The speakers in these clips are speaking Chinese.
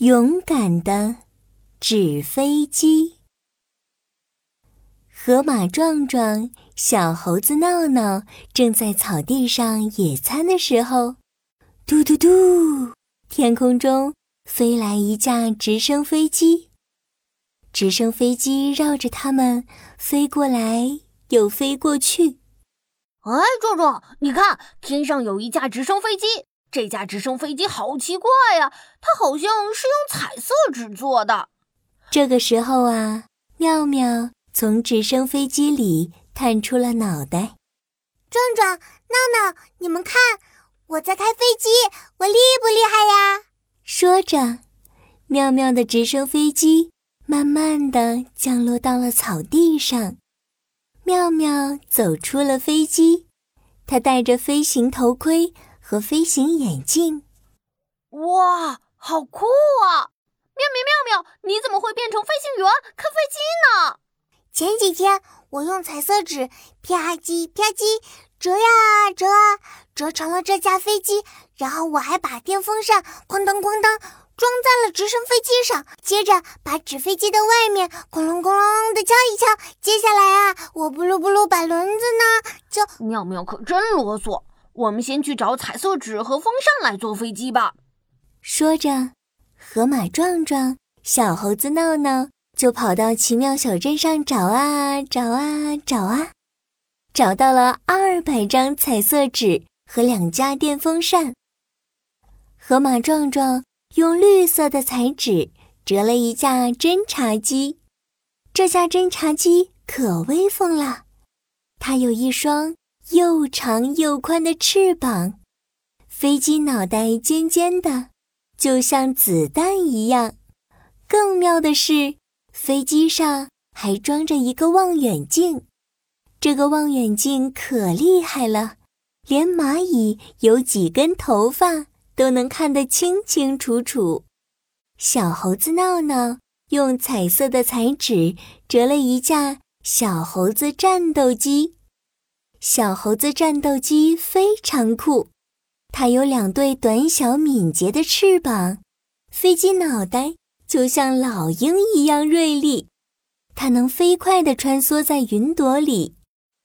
勇敢的纸飞机。河马壮壮、小猴子闹闹正在草地上野餐的时候，嘟嘟嘟，天空中飞来一架直升飞机。直升飞机绕着它们飞过来又飞过去。哎，壮壮，你看，天上有一架直升飞机。这架直升飞机好奇怪呀，它好像是用彩色纸做的。这个时候啊，妙妙从直升飞机里探出了脑袋。壮壮、闹闹，你们看，我在开飞机，我厉不厉害呀？说着，妙妙的直升飞机慢慢的降落到了草地上。妙妙走出了飞机，她戴着飞行头盔。和飞行眼镜，哇，好酷啊！妙妙妙妙，你怎么会变成飞行员开飞机呢？前几天我用彩色纸啪叽啪叽折呀折啊，折成了这架飞机。然后我还把电风扇哐当哐当装在了直升飞机上，接着把纸飞机的外面哐隆哐隆的敲一敲。接下来啊，我布噜布噜把轮子呢就妙妙可真啰嗦。我们先去找彩色纸和风扇来坐飞机吧。说着，河马壮壮、小猴子闹闹就跑到奇妙小镇上找啊找啊找啊，找到了二百张彩色纸和两架电风扇。河马壮壮用绿色的彩纸折了一架侦察机，这架侦察机可威风了，它有一双。又长又宽的翅膀，飞机脑袋尖尖的，就像子弹一样。更妙的是，飞机上还装着一个望远镜。这个望远镜可厉害了，连蚂蚁有几根头发都能看得清清楚楚。小猴子闹闹用彩色的彩纸折了一架小猴子战斗机。小猴子战斗机非常酷，它有两对短小敏捷的翅膀，飞机脑袋就像老鹰一样锐利，它能飞快地穿梭在云朵里。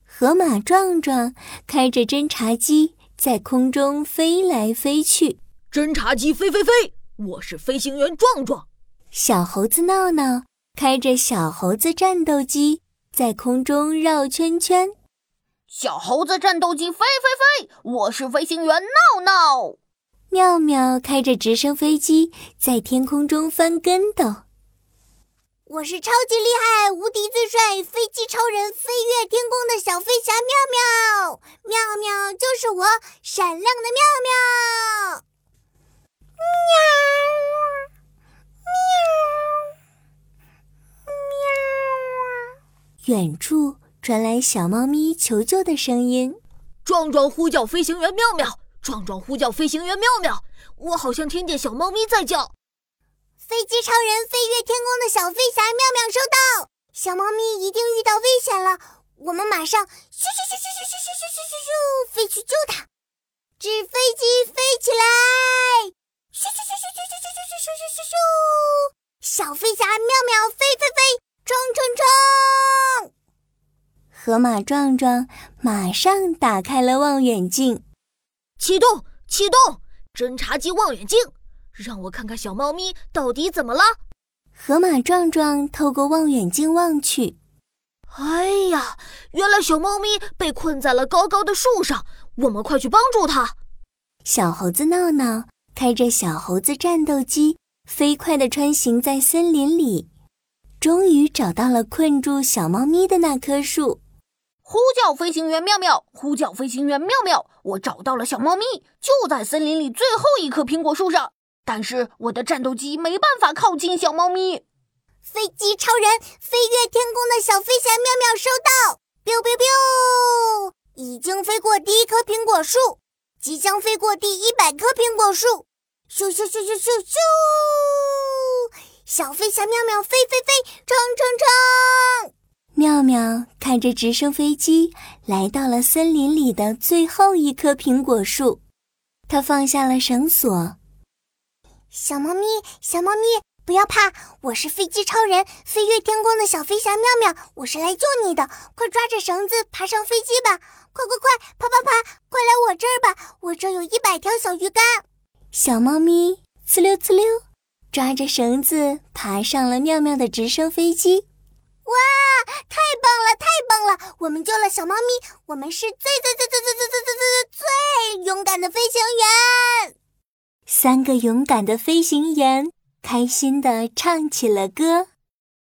河马壮壮开着侦察机在空中飞来飞去，侦察机飞飞飞，我是飞行员壮壮。小猴子闹闹开着小猴子战斗机在空中绕圈圈。小猴子战斗机飞飞飞，我是飞行员闹闹。妙妙开着直升飞机在天空中翻跟斗。我是超级厉害、无敌最帅、飞机超人、飞越天空的小飞侠妙妙。妙妙就是我，闪亮的妙妙。喵喵喵。远处。传来小猫咪求救的声音，壮壮呼叫飞行员妙妙，壮壮呼叫飞行员妙妙，我好像听见小猫咪在叫。飞机超人飞越天空的小飞侠妙妙收到，小猫咪一定遇到危险了，我们马上咻咻咻咻咻咻咻咻咻咻咻飞去救它。纸飞机飞起来，咻咻咻咻咻咻咻咻咻咻咻咻，小飞侠妙妙飞飞飞，冲冲冲！河马壮壮马上打开了望远镜，启动，启动侦察机望远镜，让我看看小猫咪到底怎么了。河马壮壮透过望远镜望去，哎呀，原来小猫咪被困在了高高的树上，我们快去帮助它。小猴子闹闹开着小猴子战斗机，飞快地穿行在森林里，终于找到了困住小猫咪的那棵树。呼叫飞行员妙妙！呼叫飞行员妙妙！我找到了小猫咪，就在森林里最后一棵苹果树上。但是我的战斗机没办法靠近小猫咪。飞机超人飞越天空的小飞侠妙妙收到，biu biu biu，已经飞过第一棵苹果树，即将飞过第一百棵苹果树。咻咻咻咻咻咻！小飞侠妙妙飞飞飞，冲冲冲！妙妙看着直升飞机来到了森林里的最后一棵苹果树，他放下了绳索。小猫咪，小猫咪，不要怕，我是飞机超人，飞越天空的小飞侠妙妙，我是来救你的，快抓着绳子爬上飞机吧！快快快，爬爬爬，快来我这儿吧，我这有一百条小鱼干。小猫咪呲溜呲溜，抓着绳子爬上了妙妙的直升飞机。哇，太棒了，太棒了！我们救了小猫咪，我们是最最最最最最最最最最勇敢的飞行员。三个勇敢的飞行员开心的唱起了歌。